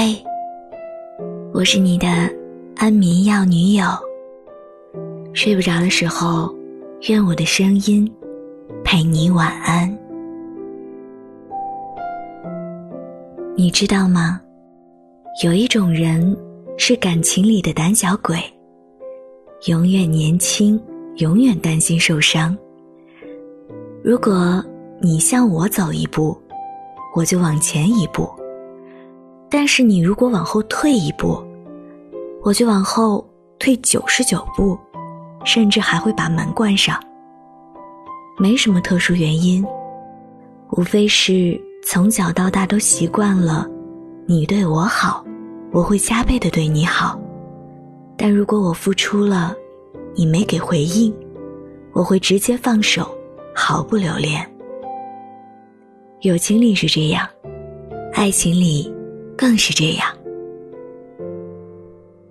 嘿，我是你的安眠药女友。睡不着的时候，愿我的声音陪你晚安。你知道吗？有一种人是感情里的胆小鬼，永远年轻，永远担心受伤。如果你向我走一步，我就往前一步；但是你如果往后退一步，我就往后退九十九步，甚至还会把门关上。没什么特殊原因，无非是从小到大都习惯了，你对我好，我会加倍的对你好；但如果我付出了，你没给回应，我会直接放手，毫不留恋。友情里是这样，爱情里更是这样。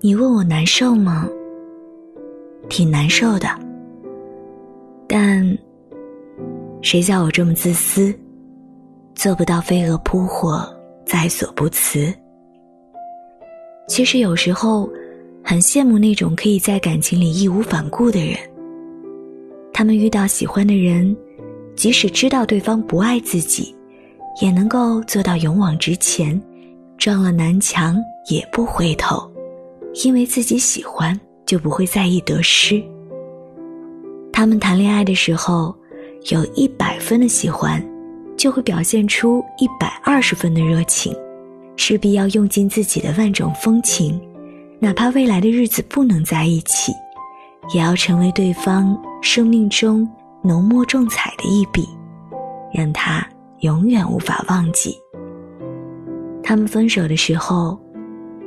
你问我难受吗？挺难受的。但谁叫我这么自私，做不到飞蛾扑火，在所不辞。其实有时候很羡慕那种可以在感情里义无反顾的人。他们遇到喜欢的人，即使知道对方不爱自己。也能够做到勇往直前，撞了南墙也不回头，因为自己喜欢，就不会在意得失。他们谈恋爱的时候，有一百分的喜欢，就会表现出一百二十分的热情，势必要用尽自己的万种风情，哪怕未来的日子不能在一起，也要成为对方生命中浓墨重彩的一笔，让他。永远无法忘记。他们分手的时候，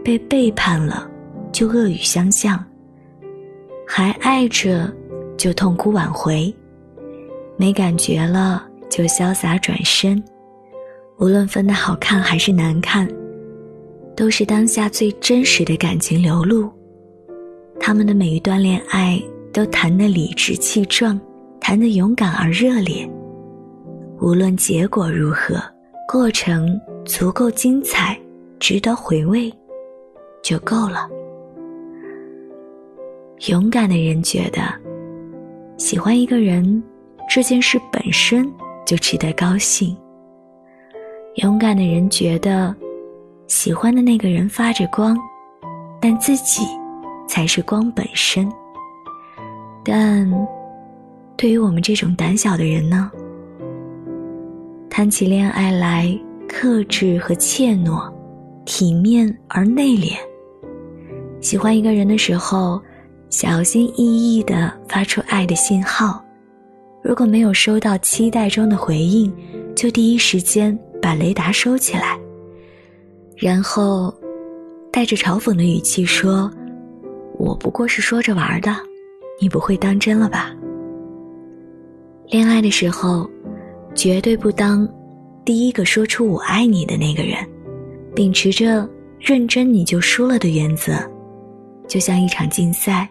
被背叛了，就恶语相向；还爱着，就痛哭挽回；没感觉了，就潇洒转身。无论分的好看还是难看，都是当下最真实的感情流露。他们的每一段恋爱都谈得理直气壮，谈得勇敢而热烈。无论结果如何，过程足够精彩，值得回味，就够了。勇敢的人觉得，喜欢一个人这件事本身就值得高兴。勇敢的人觉得，喜欢的那个人发着光，但自己才是光本身。但，对于我们这种胆小的人呢？谈起恋爱来，克制和怯懦，体面而内敛。喜欢一个人的时候，小心翼翼地发出爱的信号。如果没有收到期待中的回应，就第一时间把雷达收起来，然后带着嘲讽的语气说：“我不过是说着玩的，你不会当真了吧？”恋爱的时候。绝对不当第一个说出“我爱你”的那个人，秉持着认真你就输了的原则，就像一场竞赛，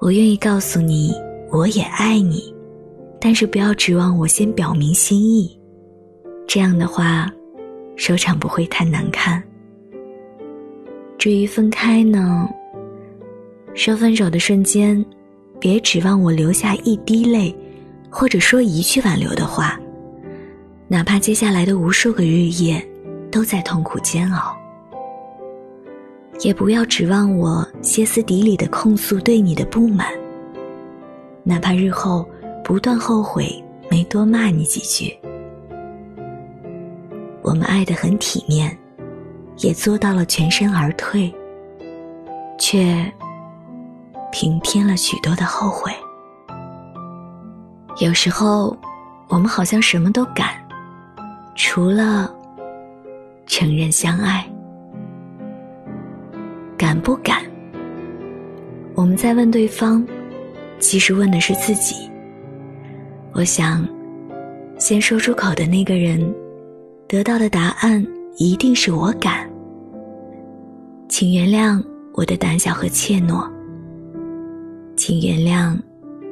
我愿意告诉你我也爱你，但是不要指望我先表明心意，这样的话，收场不会太难看。至于分开呢，说分手的瞬间，别指望我流下一滴泪。或者说一句挽留的话，哪怕接下来的无数个日夜都在痛苦煎熬，也不要指望我歇斯底里的控诉对你的不满。哪怕日后不断后悔没多骂你几句，我们爱得很体面，也做到了全身而退，却平添了许多的后悔。有时候，我们好像什么都敢，除了承认相爱。敢不敢？我们在问对方，其实问的是自己。我想，先说出口的那个人，得到的答案一定是我敢。请原谅我的胆小和怯懦，请原谅。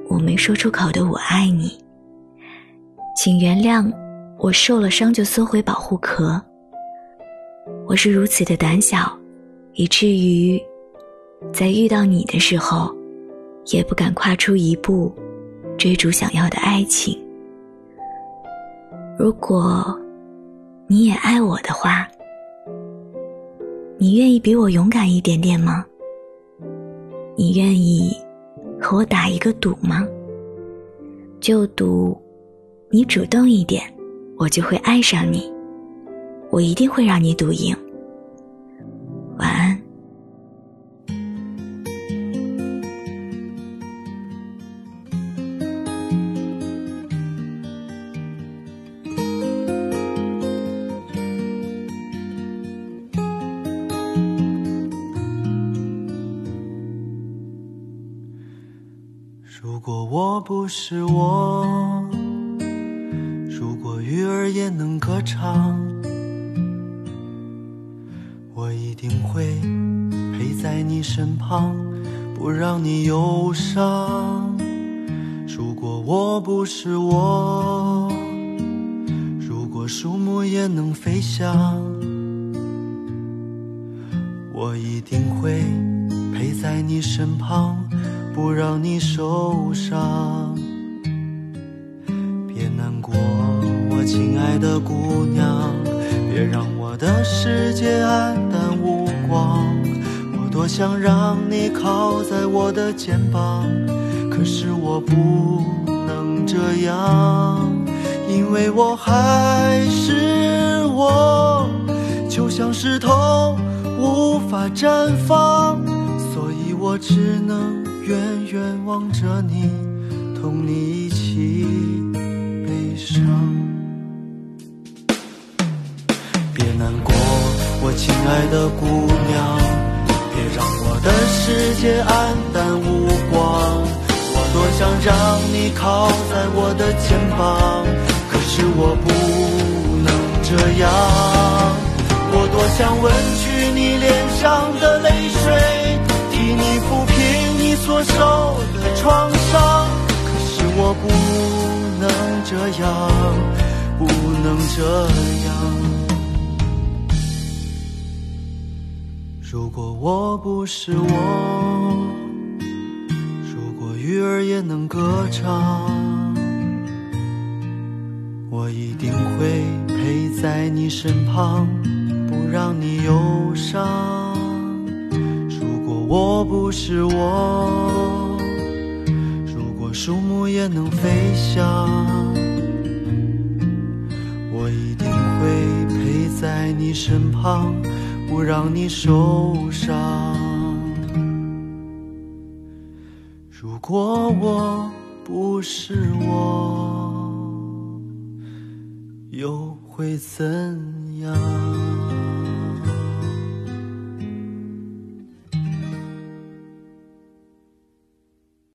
我没说出口的“我爱你”，请原谅我受了伤就缩回保护壳。我是如此的胆小，以至于在遇到你的时候，也不敢跨出一步，追逐想要的爱情。如果你也爱我的话，你愿意比我勇敢一点点吗？你愿意和我打一个赌吗？就赌你主动一点，我就会爱上你。我一定会让你赌赢。晚安。如果我不是我，唱，我一定会陪在你身旁，不让你忧伤。如果我不是我，如果树木也能飞翔，我一定会陪在你身旁。不让你受伤，爱的姑娘，别让我的世界黯淡无光。我多想让你靠在我的肩膀，可是我不能这样，因为我还是我，就像石头无法绽放，所以我只能。远远望着你，同你一起悲伤。难过，我亲爱的姑娘，别让我的世界黯淡无光。我多想让你靠在我的肩膀，可是我不能这样。我多想吻去你脸上的泪水，替你抚平。你所受的创伤，可是我不能这样，不能这样。如果我不是我，如果鱼儿也能歌唱，我一定会陪在你身旁，不让你忧伤。如果我不是我，如果树木也能飞翔，我一定会陪在你身旁，不让你受伤。如果我不是我，又会怎样？